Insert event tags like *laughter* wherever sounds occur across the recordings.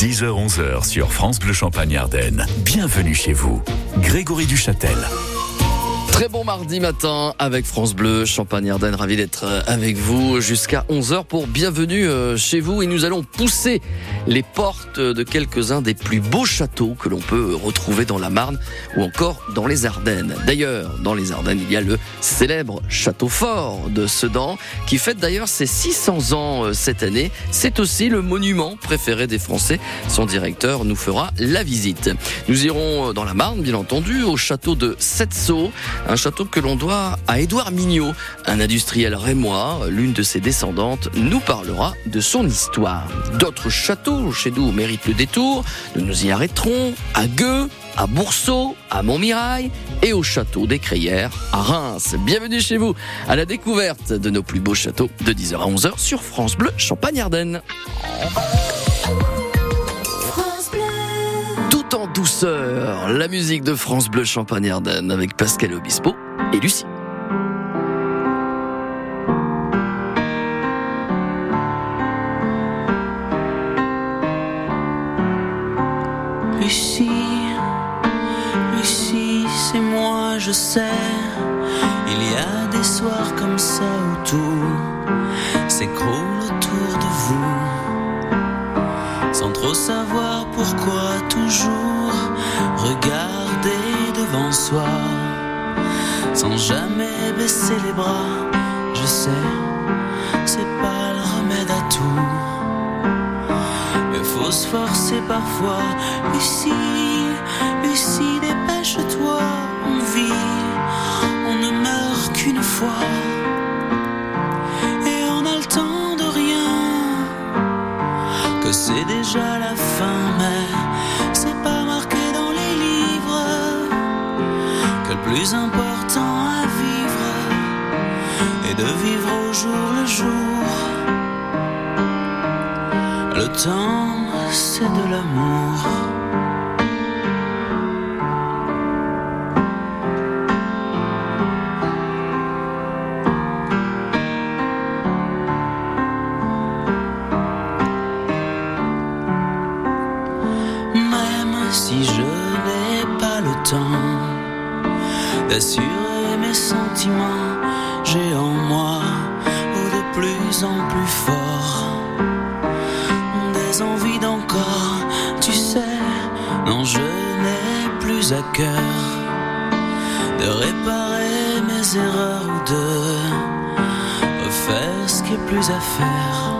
10h-11h sur France Bleu Champagne Ardenne. Bienvenue chez vous. Grégory Duchâtel. Très bon mardi matin avec France Bleu, Champagne-Ardenne, ravi d'être euh, avec vous jusqu'à 11h pour bienvenue euh, chez vous et nous allons pousser les portes de quelques-uns des plus beaux châteaux que l'on peut retrouver dans la Marne ou encore dans les Ardennes. D'ailleurs, dans les Ardennes, il y a le célèbre château fort de Sedan qui fête d'ailleurs ses 600 ans euh, cette année. C'est aussi le monument préféré des Français. Son directeur nous fera la visite. Nous irons dans la Marne, bien entendu, au château de Setso, un château que l'on doit à Édouard Mignot, un industriel rémois. L'une de ses descendantes nous parlera de son histoire. D'autres châteaux chez nous méritent le détour. Nous nous y arrêterons à Gueux, à Boursault, à Montmirail et au château des Crayères à Reims. Bienvenue chez vous à la découverte de nos plus beaux châteaux de 10h à 11h sur France Bleu Champagne-Ardenne. Douceur, la musique de France Bleu Champagne-Ardenne avec Pascal Obispo et Lucie. Lucie, Lucie, c'est moi, je sais. Il y a des soirs comme ça où tout s'écroule autour de vous. Sans trop savoir pourquoi, toujours regarder devant soi. Sans jamais baisser les bras, je sais, c'est pas le remède à tout. Mais faut se forcer parfois. Lucie, Lucie, dépêche-toi, on vit, on ne meurt qu'une fois. Et on a le temps de rien, que c'est déjà la important à vivre est de vivre au jour le jour. Le temps, c'est de l'amour. D'assurer mes sentiments, j'ai en moi de plus en plus fort. Des envies d'encore, tu sais, non je n'ai plus à cœur. De réparer mes erreurs ou de refaire ce qui est plus à faire.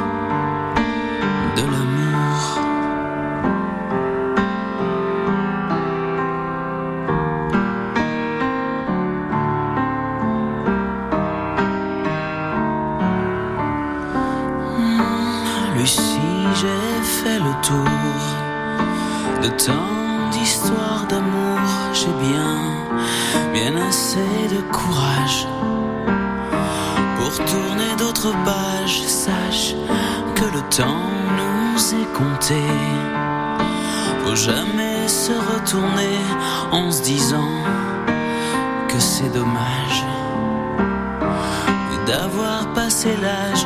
temps nous est compté. Faut jamais se retourner en se disant que c'est dommage d'avoir passé l'âge.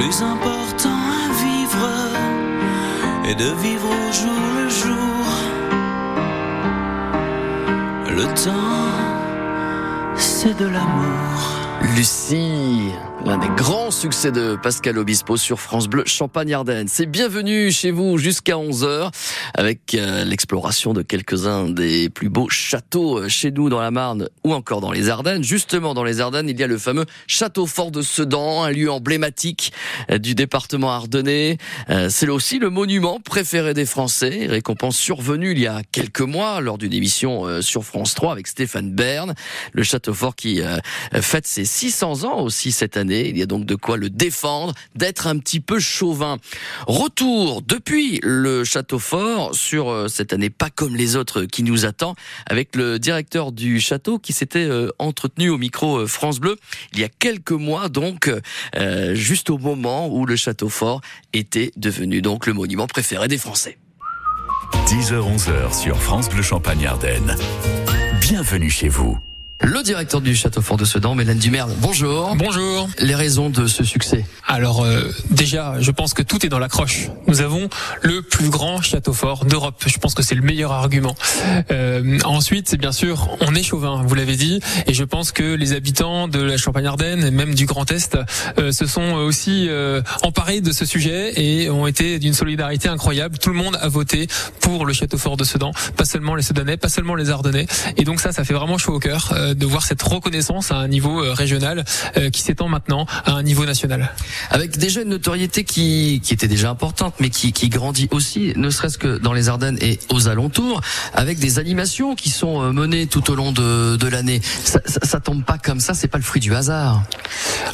plus important à vivre est de vivre au jour le jour. Le temps, c'est de l'amour. Lucie, l'un des grands succès de Pascal Obispo sur France Bleu Champagne-Ardenne. C'est bienvenue chez vous jusqu'à 11h avec euh, l'exploration de quelques-uns des plus beaux châteaux euh, chez nous dans la Marne ou encore dans les Ardennes. Justement dans les Ardennes, il y a le fameux château fort de Sedan, un lieu emblématique euh, du département ardennais. C'est aussi le monument préféré des Français, récompense survenue il y a quelques mois lors d'une émission sur France 3 avec Stéphane Bern. Le château fort qui fête ses 600 ans aussi cette année. Il y a donc de quoi le défendre, d'être un petit peu chauvin. Retour depuis le château fort sur euh, cette année pas comme les autres qui nous attend avec le directeur du château qui s'était euh, entretenu au micro euh, France Bleu il y a quelques mois donc juste au moment où le château fort était devenu donc le monument préféré des Français. 10h-11h sur France Bleu Champagne Ardenne. Bienvenue chez vous. Le directeur du Château Fort de Sedan, Mélène Dumerle. Bonjour. Bonjour. Les raisons de ce succès Alors euh, déjà, je pense que tout est dans l'accroche. Nous avons le plus grand château fort d'Europe. Je pense que c'est le meilleur argument. Euh, ensuite, c'est bien sûr, on est chauvin, vous l'avez dit, et je pense que les habitants de la Champagne-Ardenne et même du Grand Est euh, se sont aussi euh, emparés de ce sujet et ont été d'une solidarité incroyable. Tout le monde a voté pour le château fort de Sedan, pas seulement les Sedanais, pas seulement les Ardennais. Et donc ça, ça fait vraiment chaud au cœur euh, de voir cette reconnaissance à un niveau euh, régional euh, qui s'étend maintenant à un niveau national. Avec déjà une notoriété qui, qui était déjà importante, mais qui, qui grandit aussi, ne serait-ce que dans les Ardennes et aux alentours, avec des animations qui sont menées tout au long de, de l'année. Ça, ça, ça tombe pas comme ça, c'est pas le fruit du hasard.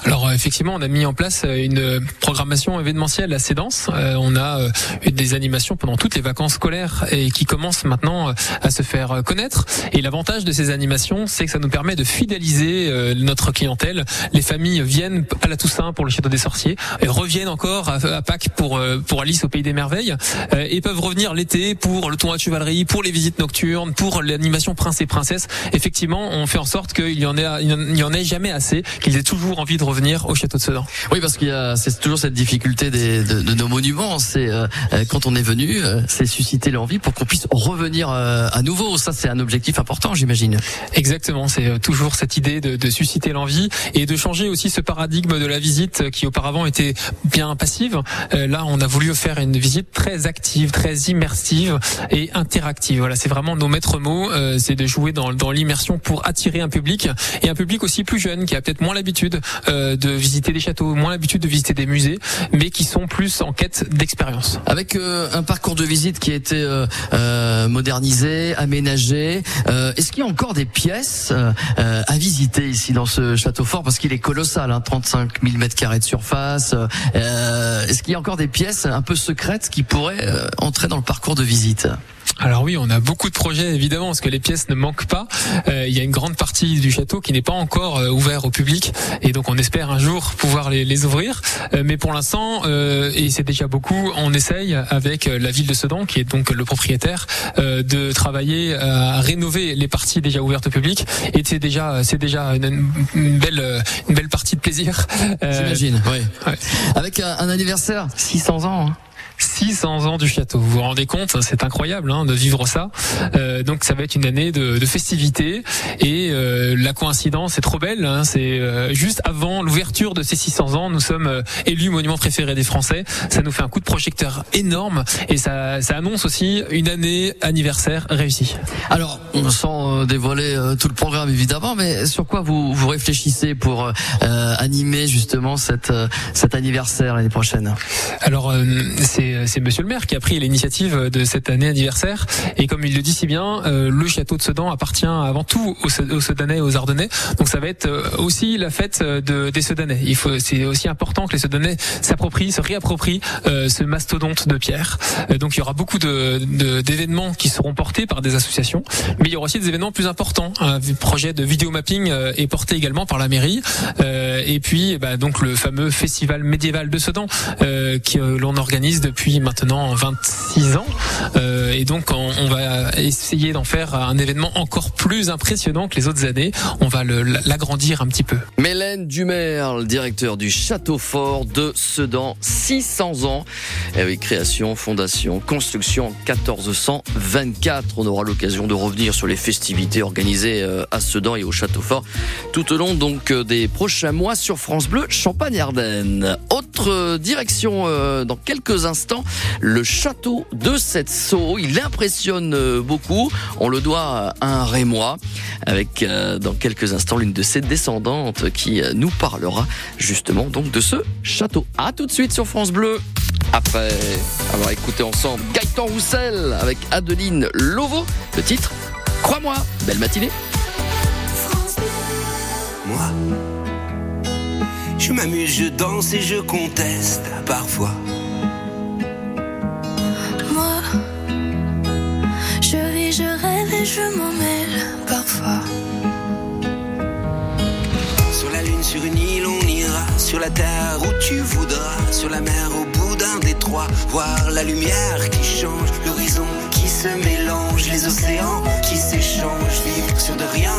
Alors effectivement, on a mis en place une programmation événementielle assez dense. on a des animations pendant toutes les vacances scolaires et qui commencent maintenant à se faire connaître. Et l'avantage de ces animations, c'est que ça nous permet de fidéliser euh, notre clientèle. Les familles viennent à la Toussaint pour le Château des Sorciers et reviennent encore à, Pâques pour euh, pour Alice au Pays des Merveilles euh, et peuvent revenir l'été pour le tournoi de chevalerie, pour les visites nocturnes, pour l'animation Prince et Princesse. Effectivement, on fait en sorte qu'il y en ait il y en ait jamais assez, qu'ils aient toujours envie de revenir au Château de Sedan. Oui, parce qu'il y a c'est toujours cette difficulté des, de, de, nos monuments. C'est quand on est venu, c'est susciter l'envie pour qu'on puisse revenir à nouveau. Ça, c'est un objectif important, j'imagine. Exactement. C'est euh, toujours cette idée de, de susciter l'envie et de changer aussi ce paradigme de la visite qui auparavant était bien passive. Euh, là, on a voulu faire une visite très active, très immersive et interactive. Voilà, c'est vraiment nos maîtres mots. Euh, c'est de jouer dans, dans l'immersion pour attirer un public et un public aussi plus jeune qui a peut-être moins l'habitude de visiter des châteaux, moins l'habitude de visiter des musées, mais qui sont plus en quête d'expérience. Avec un parcours de visite qui a été modernisé, aménagé, est-ce qu'il y a encore des pièces euh, à visiter ici dans ce château fort parce qu'il est colossal, hein, 35 000 mètres carrés de surface. Euh, Est-ce qu'il y a encore des pièces un peu secrètes qui pourraient euh, entrer dans le parcours de visite? Alors oui, on a beaucoup de projets évidemment parce que les pièces ne manquent pas. Euh, il y a une grande partie du château qui n'est pas encore euh, ouvert au public et donc on espère un jour pouvoir les, les ouvrir. Euh, mais pour l'instant, euh, et c'est déjà beaucoup, on essaye avec la ville de Sedan, qui est donc le propriétaire, euh, de travailler à rénover les parties déjà ouvertes au public. Et c'est déjà, c'est déjà une, une, belle, une belle partie de plaisir. J'imagine. Oui. Ouais. Avec un, un anniversaire, 600 ans. Hein. 600 ans du château. Vous vous rendez compte C'est incroyable hein, de vivre ça. Euh, donc ça va être une année de, de festivités et euh, la coïncidence est trop belle. Hein, c'est euh, juste avant l'ouverture de ces 600 ans, nous sommes élus monument préféré des Français. Ça nous fait un coup de projecteur énorme et ça, ça annonce aussi une année anniversaire réussie. Alors, on sent dévoiler tout le programme évidemment, mais sur quoi vous, vous réfléchissez pour animer justement cette, cet anniversaire l'année prochaine? Alors c'est c'est c'est Monsieur le Maire qui a pris l'initiative de cette année anniversaire. Et comme il le dit si bien, euh, le château de Sedan appartient avant tout aux, aux Sedanais et aux Ardennais. Donc ça va être euh, aussi la fête de, des Sedanais. Il faut, c'est aussi important que les Sedanais s'approprient, se réapproprient euh, ce mastodonte de pierre. donc il y aura beaucoup de, d'événements qui seront portés par des associations, mais il y aura aussi des événements plus importants. Un projet de vidéo mapping est porté également par la mairie. et puis bah, donc le fameux festival médiéval de Sedan qui l'on organise depuis maintenant 26 ans. Euh, et donc on, on va essayer d'en faire un événement encore plus impressionnant que les autres années. On va l'agrandir un petit peu. Mélène Dumerle, directeur du Château Fort de Sedan, 600 ans. avec création, fondation, construction 1424. On aura l'occasion de revenir sur les festivités organisées euh, à Sedan et au Château Fort tout au long donc euh, des prochains mois sur France Bleu Champagne-Ardenne. Autre direction dans quelques instants, le château de cette Sceaux. Il impressionne euh, beaucoup. On le doit à un Rémois avec euh, dans quelques instants l'une de ses descendantes qui euh, nous parlera justement donc de ce château. À tout de suite sur France Bleu. Après avoir écouté ensemble Gaëtan Roussel avec Adeline Lovo, le titre Crois-moi, belle matinée. Moi, je m'amuse, je danse et je conteste parfois. Je m'en mêle parfois. Sur la lune, sur une île, on ira. Sur la terre où tu voudras. Sur la mer, au bout d'un détroit. Voir la lumière qui change, l'horizon qui se mélange. Les océans qui s'échangent. Vivre sur de rien,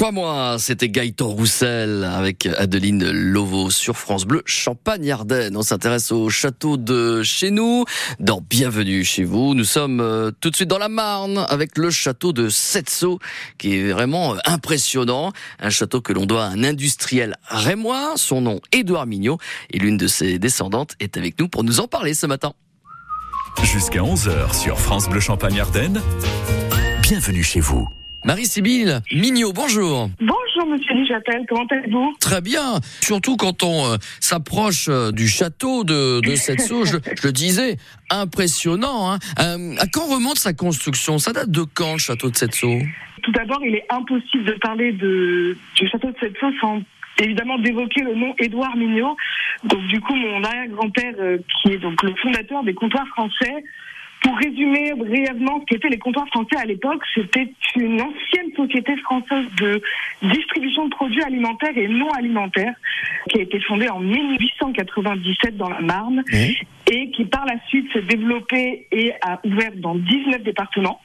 Crois-moi. C'était Gaëtan Roussel avec Adeline Lovo sur France Bleu, Champagne-Ardenne. On s'intéresse au château de chez nous, dans Bienvenue chez vous. Nous sommes euh, tout de suite dans la Marne avec le château de Setso, qui est vraiment euh, impressionnant. Un château que l'on doit à un industriel rémois, son nom Édouard Mignot, et l'une de ses descendantes est avec nous pour nous en parler ce matin. Jusqu'à 11h sur France Bleu Champagne-Ardenne, bienvenue chez vous. Marie-Sybille Mignot, bonjour. Bonjour Monsieur Duchâtel, comment allez-vous? Très bien, surtout quand on euh, s'approche euh, du château de, de Setso, *laughs* je, je le disais, impressionnant. Hein. Euh, à quand remonte sa construction? Ça date de quand le château de Setso Tout d'abord, il est impossible de parler de, du château de Setso sans évidemment d'évoquer le nom Édouard Mignot. Donc du coup, mon arrière-grand-père, qui est donc le fondateur des comptoirs français, pour résumer brièvement ce qu'étaient les comptoirs français à l'époque, c'était une ancienne société française de distribution de produits alimentaires et non alimentaires qui a été fondée en 1897 dans la Marne et qui par la suite s'est développée et a ouvert dans 19 départements.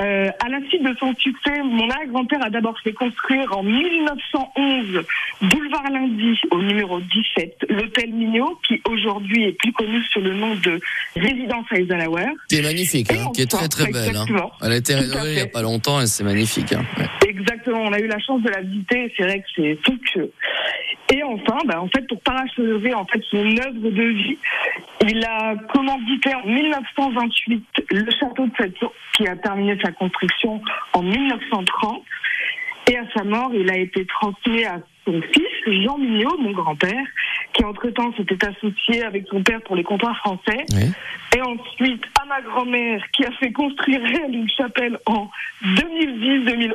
Euh, à la suite de son succès, mon arrière-grand-père a d'abord fait construire en 1911, boulevard Lundi, au numéro 17, l'hôtel Mignot, qui aujourd'hui est plus connu sous le nom de Résidence Eisenhower. Qui est magnifique, hein, qui est très très belle. Hein. Elle a été rénovée il n'y a pas longtemps et c'est magnifique. Hein. Ouais. Exactement, on a eu la chance de la visiter, c'est vrai que c'est somptueux. Et enfin, bah, en fait, pour parachever en fait son œuvre de vie, il a commandité en 1928 le château de Setso, qui a terminé sa construction en 1930. Et à sa mort, il a été transmis à son fils, Jean Mignot, mon grand-père, qui entre-temps s'était associé avec son père pour les comptoirs français. Oui. Et ensuite, à ma grand-mère, qui a fait construire elle *laughs* une chapelle en 2010-2011,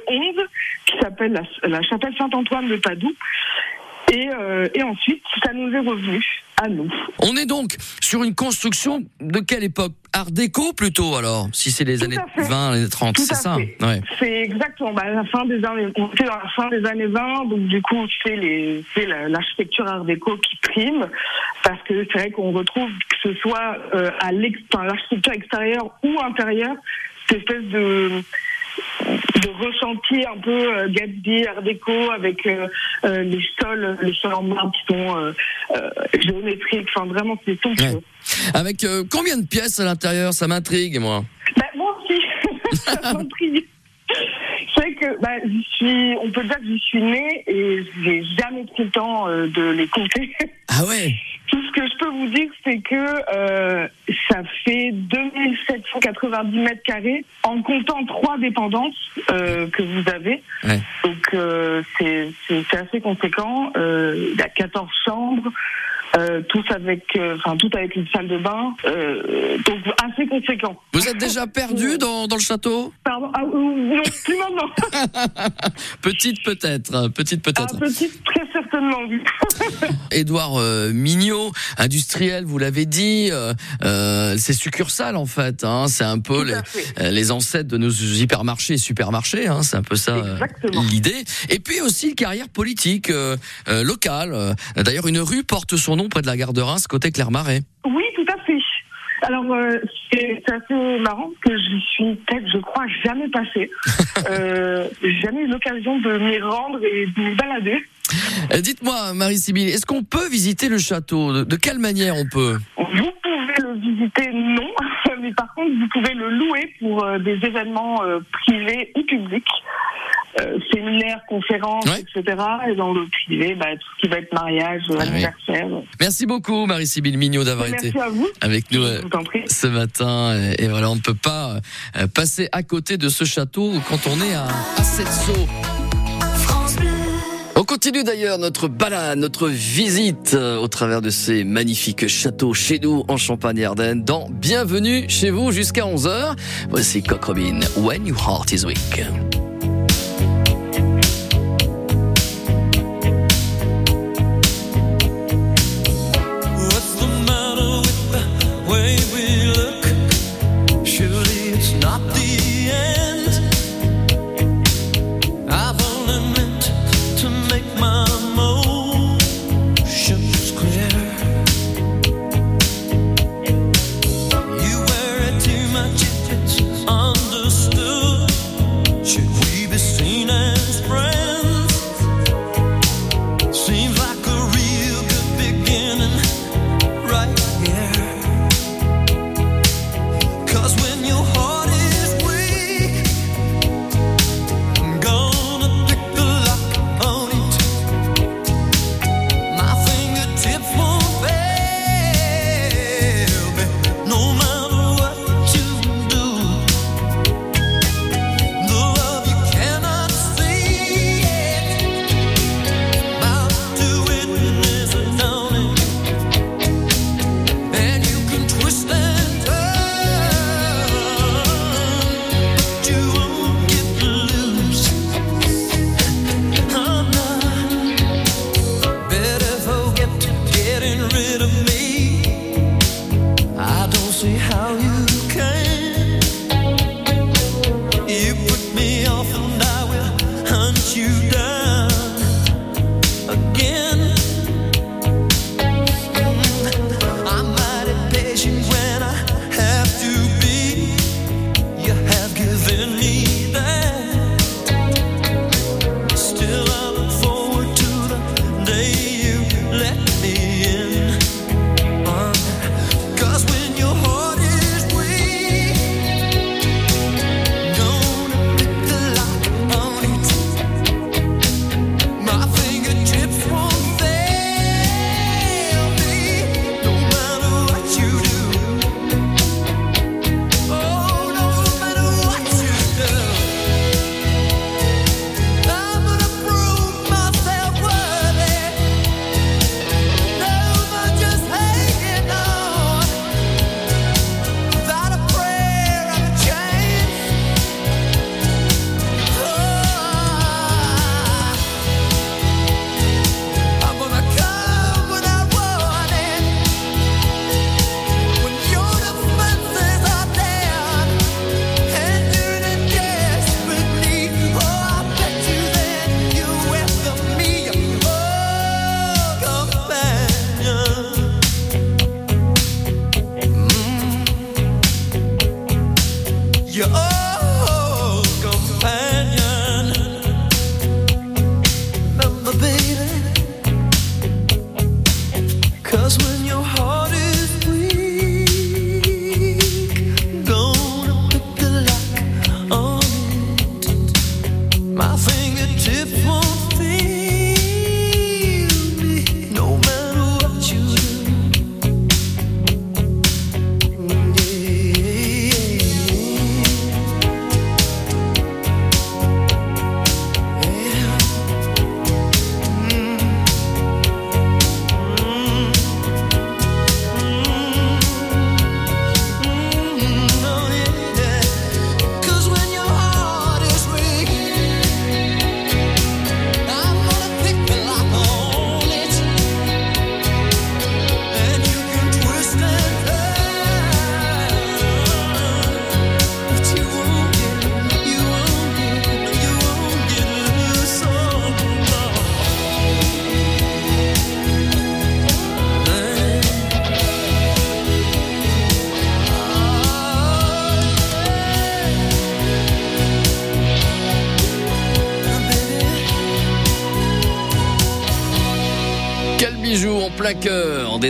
qui s'appelle la, la chapelle Saint-Antoine de Padoue. Et, euh, et ensuite, ça nous est revenu à nous. On est donc sur une construction de quelle époque? Art déco plutôt alors, si c'est les Tout années à fait. 20, les 30, Tout c'est à ça? ouais. C'est exactement bah, la fin des années. On était dans la fin des années 20, donc du coup c'est l'architecture art déco qui prime parce que c'est vrai qu'on retrouve que ce soit euh, à l'architecture extérieure ou intérieure cette espèce de de ressenti un peu euh, Gatsby, art déco avec euh, euh, les sols, les sols en marbre qui sont euh, géométriques. Enfin vraiment c'est somptueux. Ouais. Avec combien de pièces à l'intérieur? Ça m'intrigue moi. Bah, moi aussi, *laughs* ça m'intrigue. C'est que bah, j'y suis, on peut dire que j'y suis née et j'ai jamais pris le temps de les compter. Ah ouais? Tout ce que je peux vous dire, c'est que euh, ça fait 2790 mètres carrés en comptant trois dépendances euh, que vous avez. Ouais. Donc euh, c'est assez conséquent. Euh, il y a 14 chambres. Euh, tous avec, euh, enfin tout avec une salle de bain, euh, donc assez conséquent. Vous êtes déjà perdu dans, dans le château? Pardon, ah, euh, non, plus maintenant. *laughs* Petite peut-être, petite Ah, peut-être. petite, très certainement, oui. *laughs* Édouard euh, Mignot, industriel, vous l'avez dit, euh, euh, c'est succursale en fait. Hein, c'est un peu les, euh, ancêtres de nos hypermarchés et supermarchés. Hein, c'est un peu ça euh, l'idée. Et puis aussi carrière politique euh, euh, locale. Euh, D'ailleurs, une rue porte son nom près de la gare de Reims, côté Clermarais. Oui, tout à fait. Alors, euh, c'est assez marrant que je suis peut-être, je crois, jamais passée. *laughs* euh, jamais eu l'occasion de m'y rendre et de m'y balader. Euh, Dites-moi, Marie-Sybille, est-ce qu'on peut visiter le château? De, quelle manière on peut? Vous pouvez le visiter, non, *laughs* mais par contre, vous pouvez le louer pour des événements privés ou publics. Euh, séminaires, conférences, Ouais. etc. Et dans le privé, bah, tout ce qui va être mariage, Ah oui. anniversaire. Merci beaucoup, Marie-Sybille Mignot, d'avoir été avec nous. Euh, ce matin. Et et voilà, on ne peut pas euh, passer à côté de ce château quand on est à, à Setso. On continue d'ailleurs notre balade, notre visite euh, au travers de ces magnifiques châteaux chez nous en Champagne-Ardenne dans Bienvenue chez vous jusqu'à 11h. Voici Cock Robin, When Your Heart is Weak.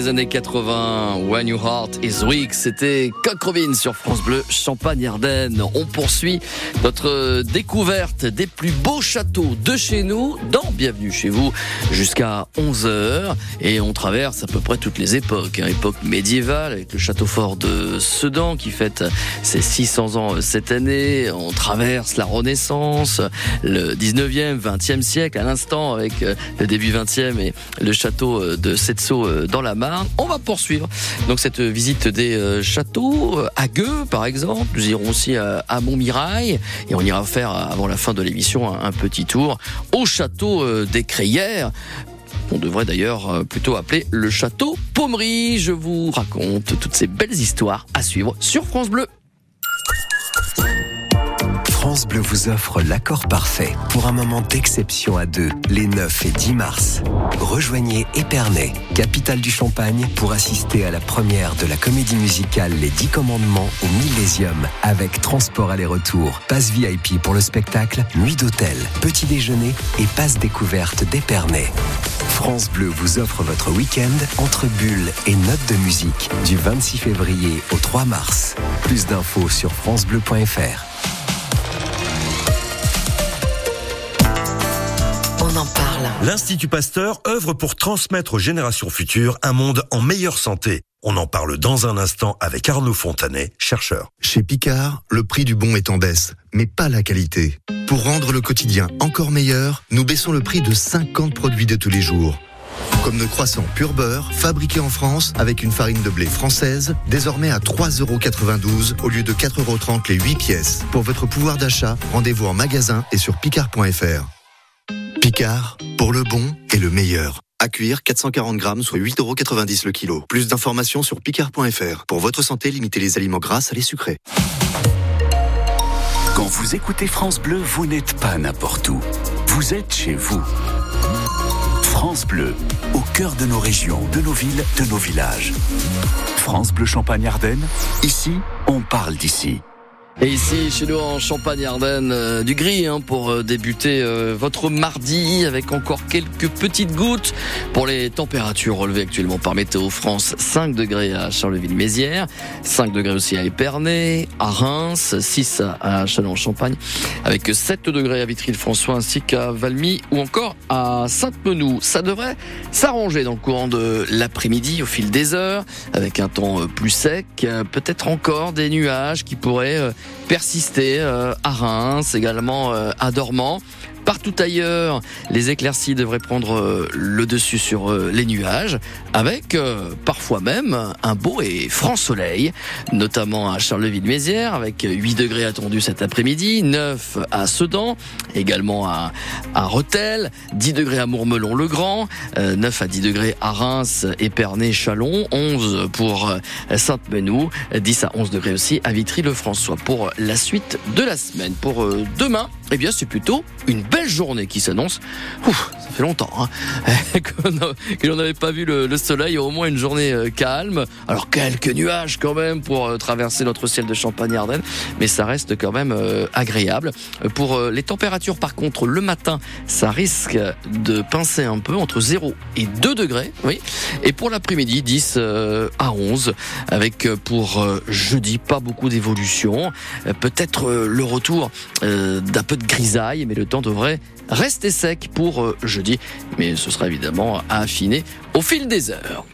Années 80. When Your Heart is Weak, c'était Coq Robin sur France Bleu, Champagne-Ardenne. On poursuit notre découverte des plus beaux châteaux de chez nous dans Bienvenue chez vous jusqu'à 11h. Et on traverse à peu près toutes les époques. Hein. Époque médiévale avec le château fort de Sedan qui fête ses 600 ans cette année. On traverse la Renaissance, le 19e, 20e siècle à l'instant avec le début 20e et le château euh, de Setso euh, dans la Marne. On va poursuivre donc cette visite des euh, châteaux à Gueux par exemple. Nous irons aussi à Montmirail et on ira faire avant la fin de l'émission un petit tour au château des Crayères. On devrait d'ailleurs plutôt appeler le château Pommery. Je vous raconte toutes ces belles histoires à suivre sur France Bleu. France Bleu vous offre l'accord parfait pour un moment d'exception à deux, les 9 et 10 mars. Rejoignez Épernay, capitale du Champagne, pour assister à la première de la comédie musicale Les Dix Commandements au Millésium, avec transport aller-retour, passe VIP pour le spectacle, nuit d'hôtel, petit déjeuner et passe découverte d'Épernay. France Bleu vous offre votre week-end entre bulles et notes de musique du 26 février au 3 mars. Plus d'infos sur francebleu.fr. L'Institut Pasteur œuvre pour transmettre aux générations futures un monde en meilleure santé. On en parle dans un instant avec Arnaud Fontanet, chercheur. Chez Picard, le prix du bon est en baisse, mais pas la qualité. Pour rendre le quotidien encore meilleur, nous baissons le prix de 50 produits de tous les jours. Comme nos croissants pur beurre, fabriqués en France avec une farine de blé française, désormais à 3,92€ au lieu de 4,30€ les 8 pièces. Pour votre pouvoir d'achat, rendez-vous en magasin et sur picard.fr. Picard, pour le bon et le meilleur. À cuire, 440 grammes, soit 8,90€ le kilo. Plus d'informations sur picard.fr. Pour votre santé, limitez les aliments gras à les sucrés. Quand vous écoutez France Bleu, vous n'êtes pas n'importe où. Vous êtes chez vous. France Bleu, au cœur de nos régions, de nos villes, de nos villages. France Bleu Champagne-Ardenne, ici, on parle d'ici. Et ici, chez nous en Champagne-Ardenne, euh, du gris hein, pour euh, débuter euh, votre mardi avec encore quelques petites gouttes pour les températures relevées actuellement par Météo France. 5 degrés à Charleville-Mézières, 5 degrés aussi à Épernay, à Reims, 6 à Chalon-en-Champagne, avec 7 degrés à Vitry-le-François ainsi qu'à Valmy ou encore à Sainte-Menou. Ça devrait s'arranger dans le courant de l'après-midi au fil des heures avec un temps plus sec, peut-être encore des nuages qui pourraient persister euh, à Reims, également euh, à Dormant. Partout ailleurs, les éclaircies devraient prendre euh, le dessus sur euh, les nuages, avec euh, parfois même un beau et franc soleil, notamment à Charleville-Mézières, avec 8 degrés attendus cet après-midi, 9 à Sedan, également à, à Rethel, 10 degrés à Mourmelon-le-Grand, 9 à 10 degrés à Reims, Épernay, Chalon, 11 pour Sainte-Menou, 10 à 11 degrés aussi à Vitry-le-François. Pour la suite de la semaine, pour demain, eh bien c'est plutôt une belle journée qui s'annonce. Ça fait longtemps hein, *laughs* que l'on n'avait pas vu le, soleil, au moins une journée euh, calme. Alors quelques nuages quand même pour euh, traverser notre ciel de Champagne-Ardenne, mais ça reste quand même euh, agréable. Pour les températures par contre, le matin, ça risque de pincer un peu entre 0 et 2 degrés, oui. Et pour l'après-midi, 10 à 11, avec pour jeudi pas beaucoup d'évolution. Peut-être le retour d'un peu grisaille, mais le temps devrait rester sec pour euh, jeudi, mais ce sera évidemment à affiner au fil des heures.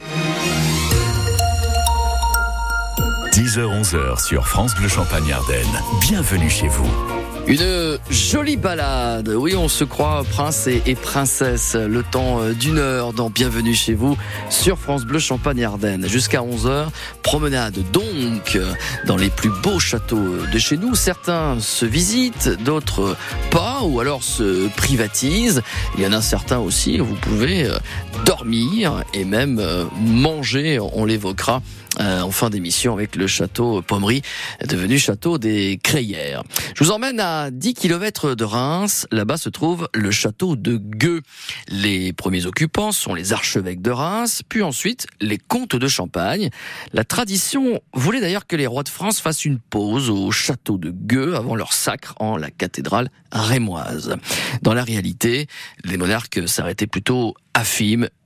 10h-11h sur France Bleu Champagne Ardenne. Bienvenue chez vous. Une jolie balade. Oui, on se croit prince et, princesse. Le temps euh, d'une heure dans Bienvenue chez vous sur France Bleu Champagne Ardenne. Jusqu'à 11h, promenade donc dans les plus beaux châteaux de chez nous. Certains se visitent, d'autres pas ou alors se privatisent. Il y en a certains aussi vous pouvez euh, dormir et même euh, manger. On l'évoquera en fin d'émission avec le château Pommery, devenu château des Crayères. Je vous emmène À 10 km de Reims, là-bas se trouve le château de Gueux. Les premiers occupants sont les archevêques de Reims, puis ensuite les comtes de Champagne. La tradition voulait d'ailleurs que les rois de France fassent une pause au château de Gueux avant leur sacre en la cathédrale rémoise. Dans la réalité, les monarques s'arrêtaient plutôt à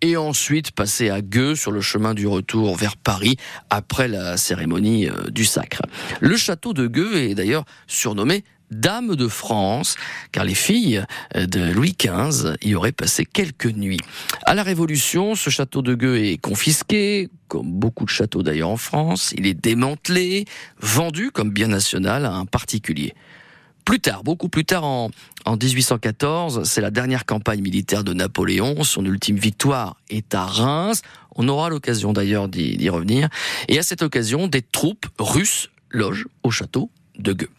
et ensuite passaient à Gueux sur le chemin du retour vers Paris après la cérémonie euh, du sacre. Le château de Gueux est d'ailleurs surnommé Dame de France, car les filles de Louis XV y auraient passé quelques nuits. À la Révolution, ce château de Gueux est confisqué, comme beaucoup de châteaux d'ailleurs en France. Il est démantelé, vendu comme bien national à un particulier. Plus tard, beaucoup plus tard, en, en 1814, c'est la dernière campagne militaire de Napoléon. Son ultime victoire est à Reims. On aura l'occasion d'ailleurs d'y revenir. Et à cette occasion, des troupes russes logent au château de Gueux.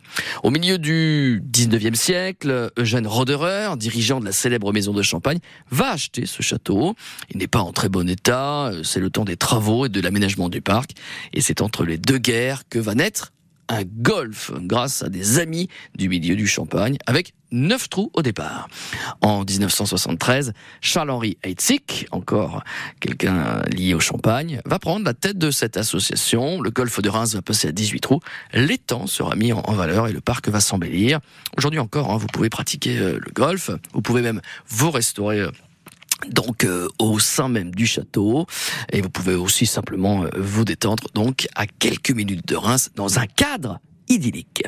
Au milieu du 19e siècle, Eugène Roderer, dirigeant de la célèbre maison de Champagne, va acheter ce château. Il n'est pas en très bon état, c'est le temps des travaux et de l'aménagement du parc, et c'est entre les deux guerres que va naître un golf grâce à des amis du milieu du Champagne avec neuf trous au départ. En 1973, Charles-Henri Heitzig, encore quelqu'un lié au Champagne, va prendre la tête de cette association. Le golf de Reims va passer à 18 trous. L'étang sera mis en valeur et le parc va s'embellir. Aujourd'hui encore, hein, vous pouvez pratiquer euh, le golf. Vous pouvez même vous restaurer euh, donc euh, au sein même du château et vous pouvez aussi simplement euh, vous détendre donc à quelques minutes de Reims dans un cadre idyllique.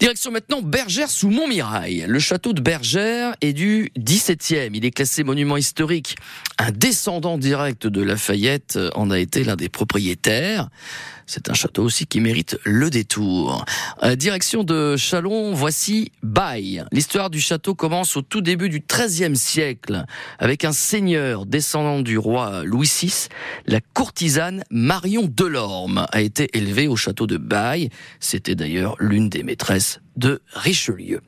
Direction maintenant Bergère sous Montmirail. Le château de Bergère est du 17e. Il est classé monument historique. Un descendant direct de Lafayette en a été l'un des propriétaires. C'est un château aussi qui mérite le détour. À direction de Chalon, voici Baille. L'histoire du château commence au tout début du XIIIe siècle avec un seigneur descendant du roi Louis VI. La courtisane Marion Delorme a été élevée au château de Baille. C'était d'ailleurs l'une des maîtresses de Richelieu.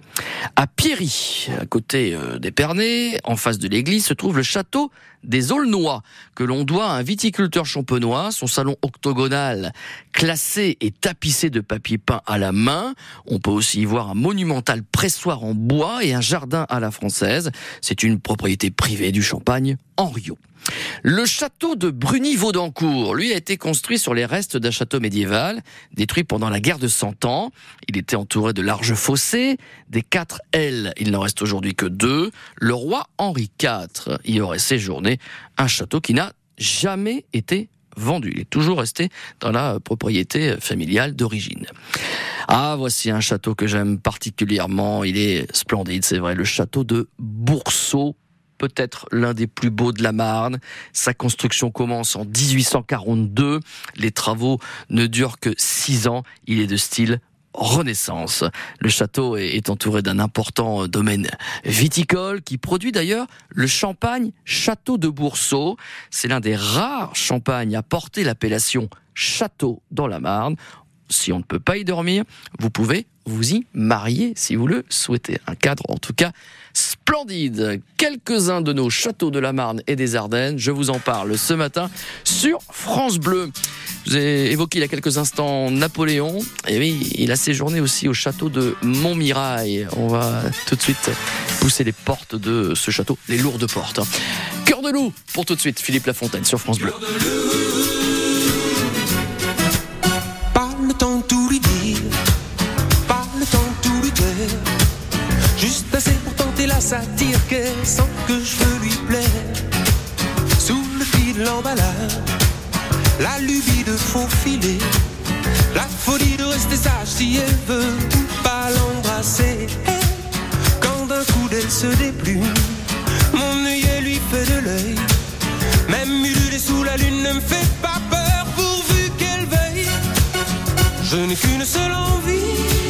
À Pierry, à côté euh, d'Épernay, en face de l'église, se trouve le château des Aulnois, que l'on doit à un viticulteur champenois. Son salon octogonal, classé et tapissé de papier peint à la main. On peut aussi y voir un monumental pressoir en bois et un jardin à la française. C'est une propriété privée du Champagne en Rio. Le château de Bruni-Vaudancourt, lui, a été construit sur les restes d'un château médiéval, détruit pendant la guerre de Cent Ans. Il était entouré de larges fossés. Des quatre ailes, il n'en reste aujourd'hui que deux. Le roi Henri IV y aurait séjourné, un château qui n'a jamais été vendu. Il est toujours resté dans la propriété familiale d'origine. Ah, voici un château que j'aime particulièrement. Il est splendide, c'est vrai, le château de Boursault peut-être l'un des plus beaux de la Marne. Sa construction commence en 1842. Les travaux ne durent que six ans. Il est de style Renaissance. Le château est entouré d'un important domaine viticole qui produit d'ailleurs le champagne Château de Boursault. C'est l'un des rares champagnes à porter l'appellation Château dans la Marne. Si on ne peut pas y dormir, vous pouvez vous y marier si vous le souhaitez. Un cadre en tout cas splendide. Quelques-uns de nos châteaux de la Marne et des Ardennes, je vous en parle ce matin sur France Bleu. Je vous ai évoqué il y a quelques instants Napoléon. Et oui, il a séjourné aussi au château de Montmirail. On va tout de suite pousser les portes de ce château, les lourdes portes. Cœur de loup pour tout de suite, Philippe Lafontaine sur France Bleu. Satire qu'elle sent que je veux lui plaire. Sous le fil de l'emballage, la lubie de faufiler, la folie de rester sage si elle veut pas l'embrasser. Quand d'un coup d'elle se déplume, mon œillet lui fait de l'œil. Même ululer sous la lune ne me fait pas peur pourvu qu'elle veuille. Je n'ai qu'une seule envie,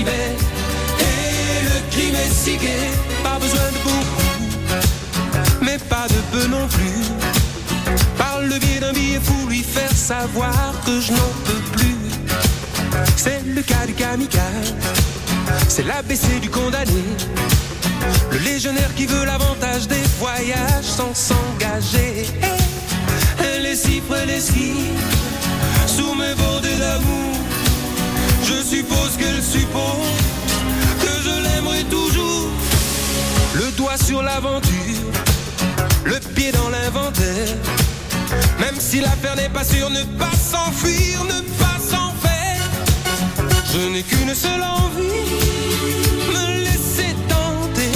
et le crime est si gai. Pas besoin de beaucoup, mais pas de peu non plus. Par le biais d'un billet fou, lui faire savoir que je n'en peux plus. C'est le cas du kamikaze, c'est l'ABC du condamné. Le légionnaire qui veut l'avantage des voyages sans s'engager. Elle est si près sous mes parler d'amour, je suppose qu'elle suppose que je l'aimerai toujours. Le doigt sur l'aventure, le pied dans l'inventaire. Même si l'affaire n'est pas sûre, ne pas s'enfuir, ne pas s'en faire. Je n'ai qu'une seule envie, me laisser tenter.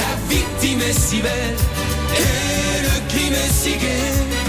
La victime est si belle et le crime est si gai.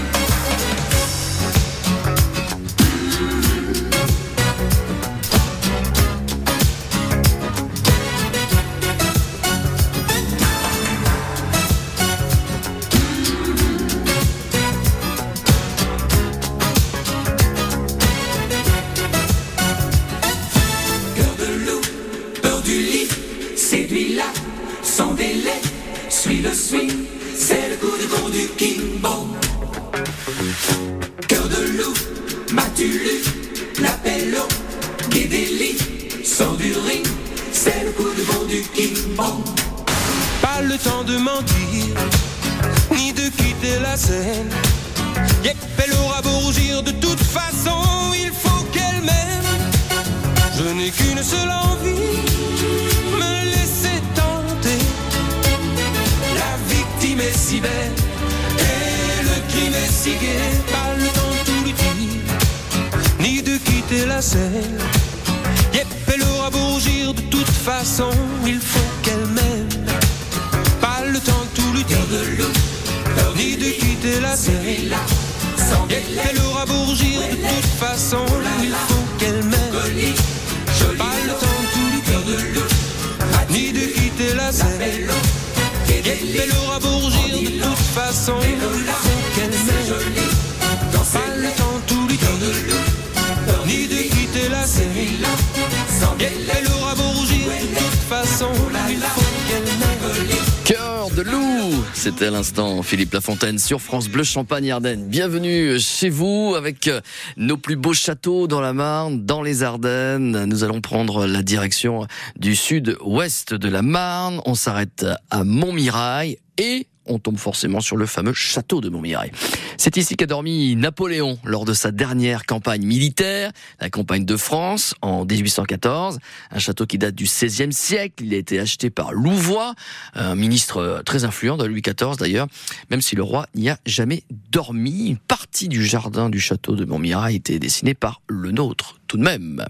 Sur France Bleu Champagne Ardennes. Bienvenue chez vous avec euh, nos plus beaux châteaux dans la Marne, dans les Ardennes. Nous allons prendre la direction du sud-ouest de la Marne. On s'arrête à Montmirail et on tombe forcément sur le fameux château de Montmirail. C'est ici qu'a dormi Napoléon lors de sa dernière campagne militaire, la campagne de France en 1814. Un château qui date du XVIe siècle. Il a été acheté par Louvois, un ministre très influent de Louis XIV d'ailleurs, même si le roi n'y a jamais dormi. Une partie du jardin du château de Montmirail a été dessinée par le nôtre tout de même.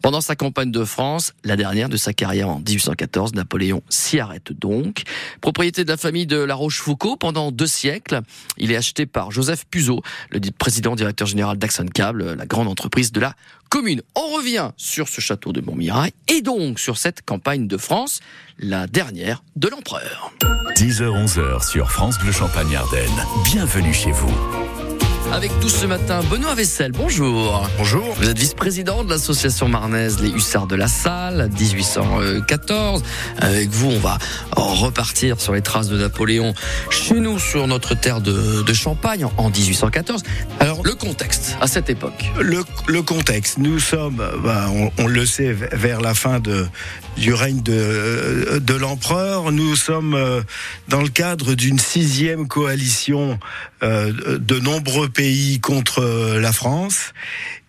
Pendant sa campagne de France, la dernière de sa carrière en 1814, Napoléon s'y arrête donc. Propriété de la famille de La Rochefoucauld pendant deux siècles, il est acheté par Joseph Puzeau, le président directeur général d'Axon Cable, la grande entreprise de la commune. On revient sur ce château de Montmirail et donc sur cette campagne de France, la dernière de l'empereur. 10h-11h sur France Bleu Champagne Ardennes. Bienvenue chez vous. Avec tous ce matin, Benoît Vessel, bonjour. Bonjour. Vous êtes vice-président de l'association marnaise Les Hussards de la Salle, 1814. Avec vous, on va repartir sur les traces de Napoléon chez nous, sur notre terre de, de Champagne, en 1814. Alors, le contexte à cette époque Le, le contexte, nous sommes, bah, on, on, le sait, vers la fin de, du règne de, de l'empereur. Nous sommes euh, dans le cadre d'une sixième coalition euh, de nombreux pays contre la France.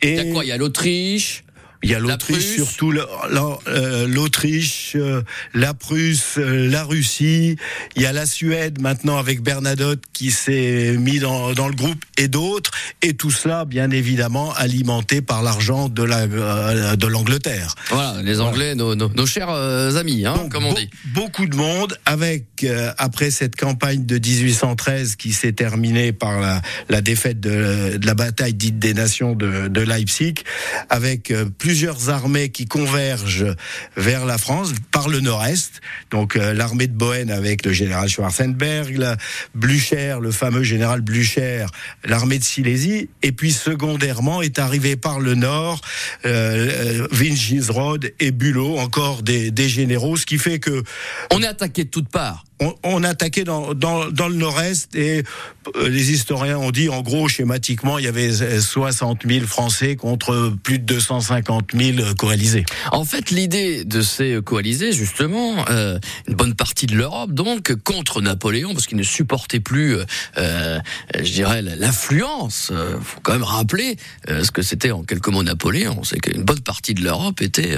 Et il y a quoi Il y a l'Autriche il y a l'Autriche, surtout l'Autriche, euh, la Prusse, euh, la Russie. Il y a la Suède maintenant avec Bernadotte qui s'est mis dans, dans, le groupe et d'autres. Et tout cela, bien évidemment, alimenté par l'argent de la euh, de l'Angleterre. Voilà, les Anglais, voilà. nos, nos, nos, chers amis, hein, Donc, comme on dit. Beaucoup de monde avec après cette campagne de 1813 qui s'est terminée par la, la défaite de, de, la bataille dite des nations de, de Leipzig, avec plusieurs armées qui convergent vers la France par le nord-est. Donc euh, l'armée de Bohème avec le général Schwarzenberg, Blücher, le fameux général Blücher, l'armée de Silésie, et puis secondairement est arrivé par le nord euh, Vinchisrod et Bülow, encore des, des, généraux, ce qui fait que on est attaqué de toutes parts. On, attaquait dans, le nord-est et euh, les historiens ont dit, en gros, schématiquement, il y avait 60 000 Français contre plus de 250 000 coalisés. En fait, l'idée de ces coalisés, justement, euh, une bonne partie de l'Europe, donc, contre Napoléon, parce qu'il ne supportait plus, euh, euh je dirais, l'influence. Il faut quand même rappeler ce que c'était en quelques mots Napoléon. C'est qu'une bonne partie de l'Europe était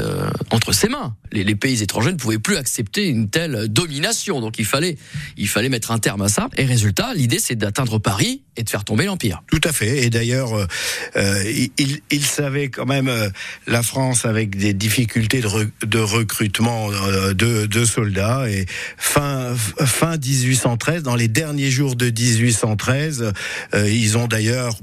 entre ses mains. Les, pays étrangers ne pouvaient plus accepter une telle domination. Donc, fallait, il fallait mettre un terme à ça. Et résultat, l'idée, c'est d'atteindre Paris et de faire tomber l'Empire. Tout à fait. Et d'ailleurs, euh, euh il, savait quand même euh, la France avec des difficultés de, de recrutement euh, de, de, soldats. Et fin, fin 1813, dans les derniers jours de 1813, ils ont d'ailleurs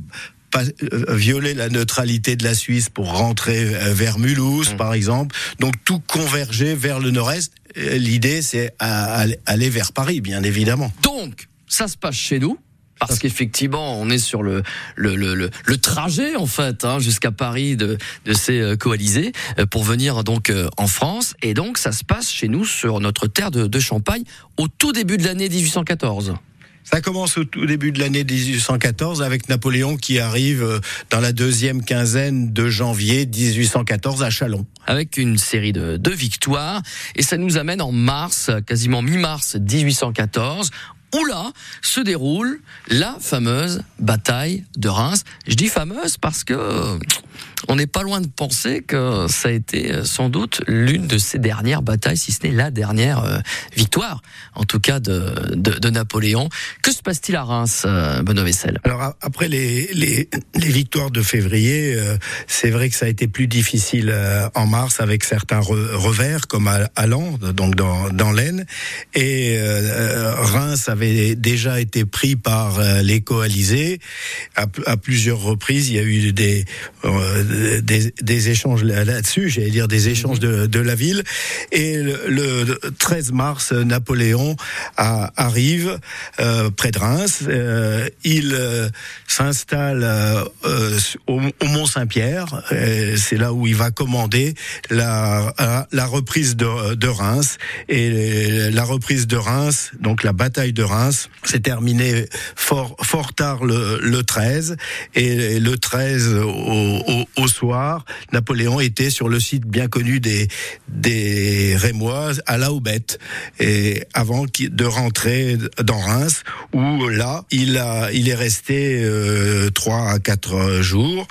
violé la neutralité de la Suisse pour rentrer vers Mulhouse, mmh. par exemple. Donc tout convergeait vers le nord-est. L'idée, c'est aller vers Paris, bien évidemment. Donc, ça se passe chez nous parce qu'effectivement, on est sur le le, le, le, trajet en fait hein, jusqu'à Paris de, de ces euh, coalisés euh, pour venir donc euh, en France. Et donc, ça se passe chez nous sur notre terre de, de Champagne au tout début de l'année 1814. Ça commence au tout début de l'année 1814 avec Napoléon qui arrive dans la deuxième quinzaine de janvier 1814 à Chalon. Avec une série de victoires. Et ça nous amène en mars, quasiment mi-mars 1814 où là se déroule la fameuse bataille de Reims. Je dis fameuse parce que on n'est pas loin de penser que ça a été euh, sans doute l'une de ces dernières batailles, si ce n'est la dernière euh, victoire, en tout cas de, de, de Napoléon. Que se passe-t-il à Reims, euh, Benoît Vessel Alors après les, les, les, victoires de février, c'est vrai que ça a été plus difficile en mars avec certains revers, comme à, à donc dans, dans l'Aisne. Et Reims avait déjà été pris par les coalisés à, à plusieurs reprises. Il y a eu des des, des échanges là-dessus, j'allais dire des échanges de, de la ville. Et le, 13 mars, Napoléon arrive euh, près de Reims. Euh, il euh, s'installe au, au Mont-Saint-Pierre. C'est là où il va commander la, la reprise de, de Reims. Et la reprise de Reims, donc la bataille de Reims, s'est terminée fort, fort tard le, le 13. Et le 13 au, au, au, soir, Napoléon était sur le site bien connu des, des Rémois, à la Aubette, et avant de rentrer dans Reims, où là, il, a, il est resté euh, trois à quatre jours.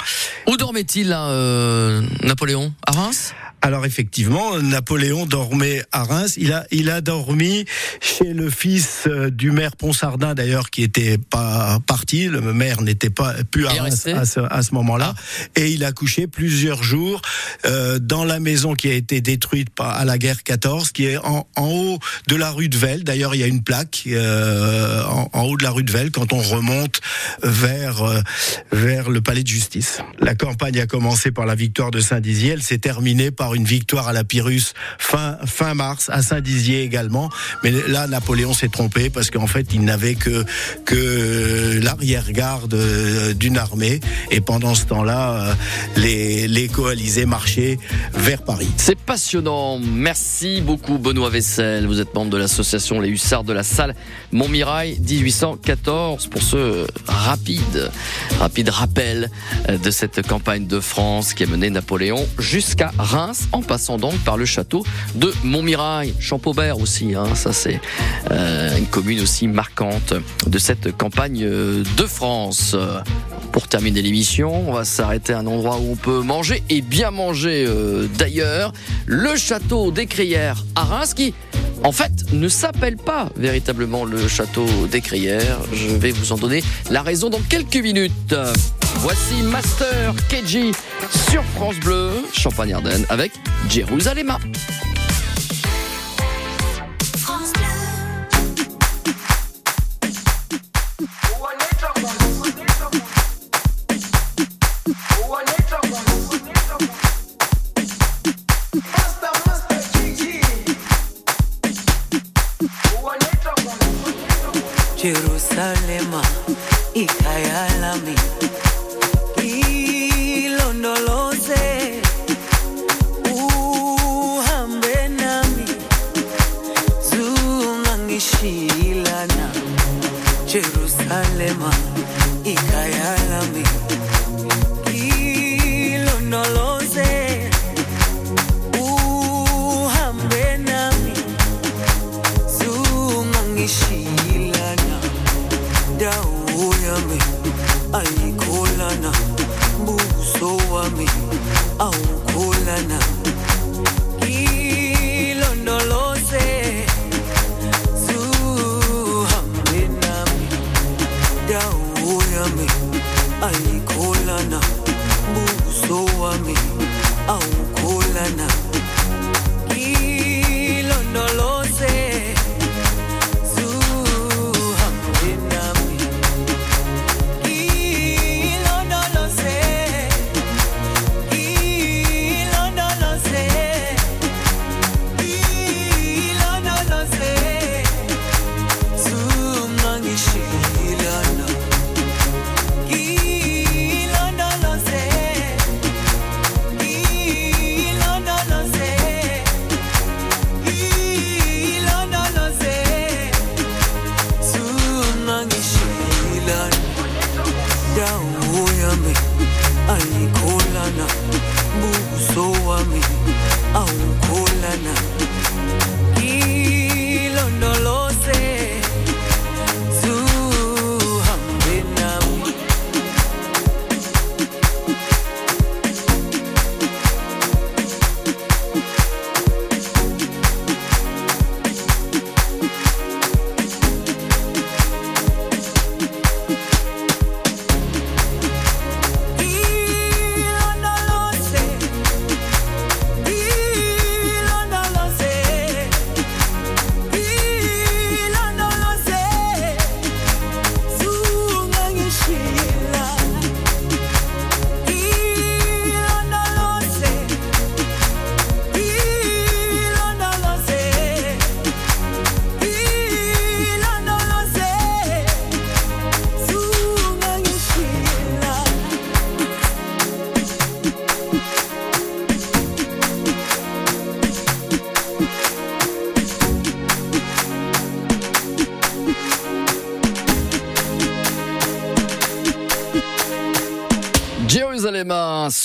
Où dormait-il, euh, Napoléon? À Reims? Alors effectivement, Napoléon dormait à Reims. Il a, il a dormi chez le fils euh, du maire Ponsardin d'ailleurs, qui était pas parti. Le maire n'était pas plus à Reims à ce, à ce moment-là, ah. et il a couché plusieurs jours euh, dans la maison qui a été détruite par, à la guerre 14, qui est en, en haut de la rue de Velle. D'ailleurs, il y a une plaque euh, en, en, haut de la rue de Velle quand on remonte vers euh, vers le palais de justice. La campagne a commencé par la victoire de Saint-Dizier. Elle s'est terminée par une victoire à la Pyrrhus fin, fin mars, à Saint-Dizier également. Mais là, Napoléon s'est trompé parce qu'en fait, il n'avait que, que l'arrière-garde euh, d'une armée. Et pendant ce temps-là, euh, les, les coalisés marchaient vers Paris. C'est passionnant. Merci beaucoup, Benoît Vessel. Vous êtes membre de l'association Les Hussards de la Salle Montmirail 1814 pour ce rapide, rapide rappel euh, de cette campagne de France qui a mené Napoléon jusqu'à Reims en passant donc par le château de Montmirail, Champaubert aussi. Hein, ça c'est euh, une commune aussi marquante de cette campagne euh, de France. Pour terminer l'émission, on va s'arrêter à un endroit où on peut manger et bien manger euh, d'ailleurs. Le château des Crières à Reims qui en fait, ne s'appelle pas véritablement le château des Crières. Je vais vous en donner la raison dans quelques minutes. Voici Master KG sur France Bleu, Champagne-Ardenne avec Jérusalem.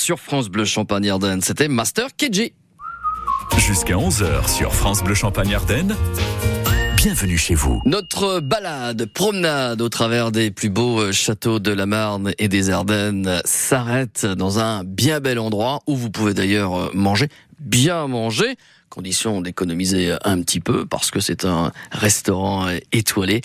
Sur France Bleu Champagne Ardenne. C'était Master KG. Jusqu'à 11h sur France Bleu Champagne Ardenne. Bienvenue chez vous. Notre balade, promenade au travers des plus beaux euh, châteaux de la Marne et des Ardennes s'arrête dans un bien bel endroit où vous pouvez d'ailleurs euh, manger, bien manger, condition d'économiser un petit peu parce que c'est un restaurant étoilé.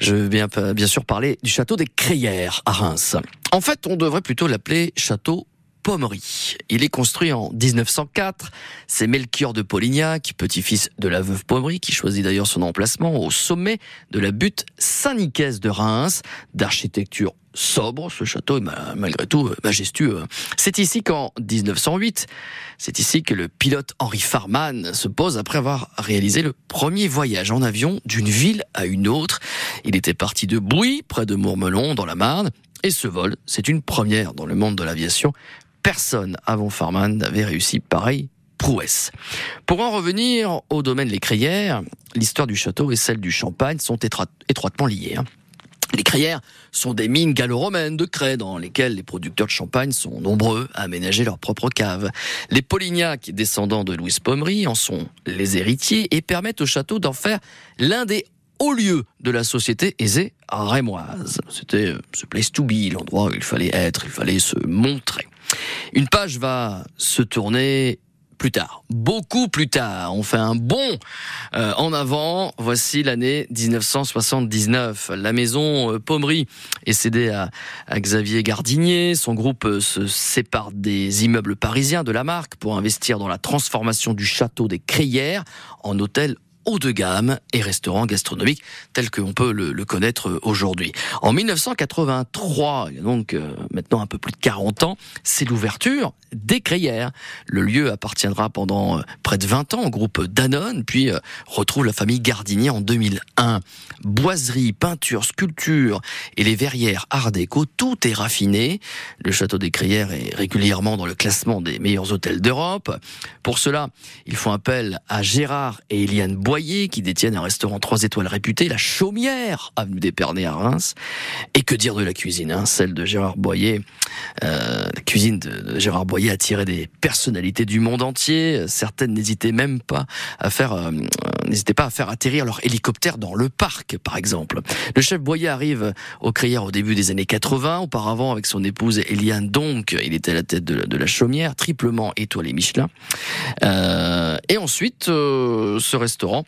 Je vais bien, bien sûr parler du château des Crayères à Reims. En fait, on devrait plutôt l'appeler château Pommery. Il est construit en 1904. C'est Melchior de Polignac, petit-fils de la veuve Pommery, qui choisit d'ailleurs son emplacement au sommet de la butte Saint-Nicaise de Reims, d'architecture sobre, ce château est malgré tout euh, majestueux. C'est ici qu'en 1908, c'est ici que le pilote Henri Farman se pose après avoir réalisé le premier voyage en avion d'une ville à une autre. Il était parti de Bouy, près de Mourmelon, dans la Marne, et ce vol, c'est une première dans le monde de l'aviation, Personne avant Farman n'avait réussi pareil prouesse. Pour en revenir au domaine des crayères, l'histoire du château et celle du champagne sont étroitement liées. Hein. Les crayères sont des mines gallo-romaines de craie dans lesquelles les producteurs de champagne sont nombreux à aménager leur propre cave. Les Polignac, descendants de Louis Pommery, en sont les héritiers et permettent au château d'en faire l'un des hauts lieux de la société aisée rémoise. C'était euh, ce place to be, l'endroit où il fallait être, il fallait se montrer. Une page va se tourner plus tard, beaucoup plus tard. On fait un bond euh, en avant. Voici l'année 1979. La maison euh, Pommery est cédée à, Xavier Gardinier. Son groupe euh, se sépare des immeubles parisiens de la marque pour investir dans la transformation du château des Crayères en hôtel haut de gamme et restaurant gastronomique tel qu'on peut le, connaître aujourd'hui. En 1983, donc euh, maintenant un peu plus de 40 ans, c'est l'ouverture des Crayères. Le lieu appartiendra pendant euh, près de 20 ans au groupe Danone, puis euh, retrouve la famille Gardinier en 2001. Boiserie, peinture, sculpture et les verrières art déco, tout est raffiné. Le château des Crayères est régulièrement dans le classement des meilleurs hôtels d'Europe. Pour cela, ils font appel à Gérard et Eliane Bois qui détiennent un restaurant 3 étoiles réputé, la Chaumière, avenue d'Épernay à Reims. Et que dire de la cuisine, hein, celle de Gérard Boyer. Euh, la cuisine de, Gérard Boyer a tiré des personnalités du monde entier. Certaines n'hésitaient même pas à faire, euh, n'hésitaient pas à faire atterrir leur hélicoptère dans le parc, par exemple. Le chef Boyer arrive au Crière au début des années 80. Auparavant, avec son épouse Eliane, donc, il était à la tête de, la Chaumière, triplement étoilé Michelin. Euh, et ensuite, euh, ce restaurant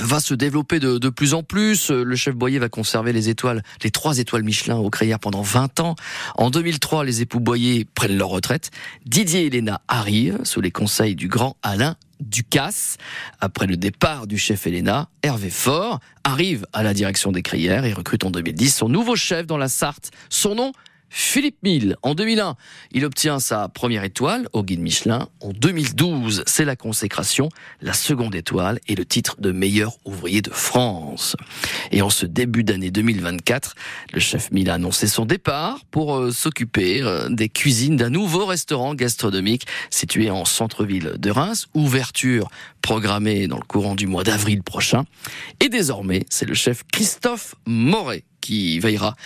va se développer de, plus en plus. Le chef Boyer va conserver les étoiles, les trois étoiles Michelin au Crayère pendant 20 ans. En 2003, les époux Boyer prennent leur retraite. Didier et Elena arrivent sous les conseils du grand Alain Ducasse. Après le départ du chef Elena, Hervé Fort arrive à la direction des Crayères et recrute en 2010 son nouveau chef dans la Sarthe. Son nom, Philippe Mille, en 2001, il obtient sa première étoile au guide Michelin. En 2012, c'est la consécration, la seconde étoile et le titre de meilleur ouvrier de France. Et en ce début d'année 2024, le chef Mille a annoncé son départ pour euh, s'occuper euh, des cuisines d'un nouveau restaurant gastronomique situé en centre-ville de Reims. Ouverture programmée dans le courant du mois d'avril prochain. Et désormais, c'est le chef Christophe Moret qui veillera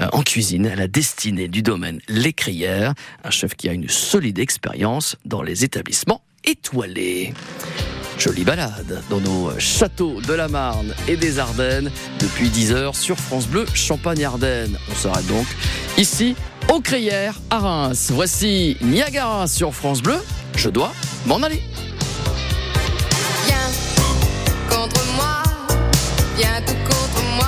euh, en cuisine à la destinée du domaine L'écrière, un chef qui a une solide expérience dans les établissements étoilés. Jolie balade dans nos châteaux de la Marne et des Ardennes depuis 10 heures sur France Bleu Champagne-Ardenne. On sera donc ici au Crayères à Reims. Voici Niagara sur France Bleu. Je dois m'en aller. Viens contre moi, viens tout contre moi.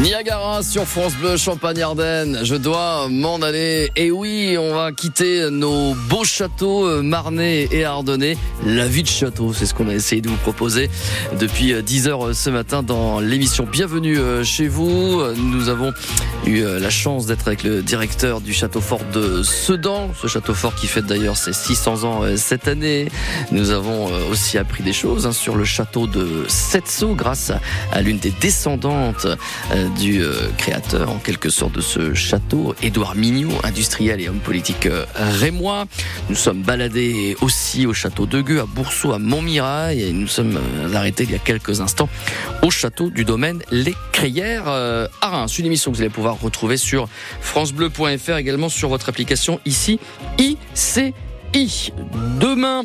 Niagara sur France Bleu, Champagne-Ardenne. Je dois m'en aller. Et oui, on va quitter nos beaux châteaux euh, marnais et ardennais. La vie de château, c'est ce qu'on a essayé de vous proposer depuis euh, 10 heures euh, ce matin dans l'émission Bienvenue euh, chez vous. Euh, Nous avons eu euh, la chance d'être avec le directeur du château fort de Sedan. Ce château fort qui fête d'ailleurs ses 600 ans euh, cette année. Nous avons euh, aussi appris des choses hein, sur le château de Setso grâce à, l'une des descendantes euh, du euh, créateur en quelque sorte de ce château, Édouard Mignot, industriel et homme politique euh, rémois. Nous sommes baladés aussi au château de Gueux, à Boursault, à Montmirail et nous sommes euh, arrêtés il y a quelques instants au château du domaine Les Crayères à Reims. Une émission que vous allez pouvoir retrouver sur francebleu.fr également sur votre application ici Demain,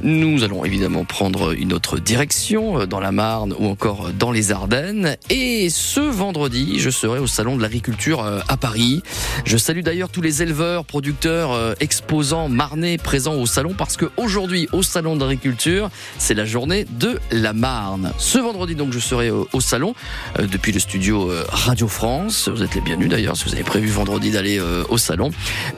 nous allons évidemment prendre une autre direction euh, dans la Marne ou encore dans les Ardennes. Et ce vendredi, je serai au Salon de l'Agriculture euh, à Paris. Je salue d'ailleurs tous les éleveurs, producteurs, euh, exposants marnais présents au salon parce que aujourd'hui, au Salon d'Agriculture, c'est la journée de la Marne. Ce vendredi, donc, je serai au, salon depuis le studio Radio France. Vous êtes les bienvenus d'ailleurs si vous avez prévu vendredi d'aller au salon.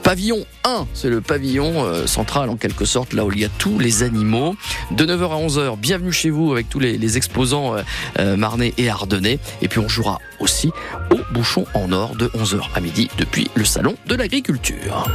Pavillon 1, c'est le pavillon euh, en quelque sorte, là où il y a tous les animaux. De 9h à 11h, bienvenue chez vous avec tous les, les exposants euh, euh, marnais et ardennais. Et puis on jouera aussi au bouchon en or de 11h à midi depuis le salon de l'agriculture.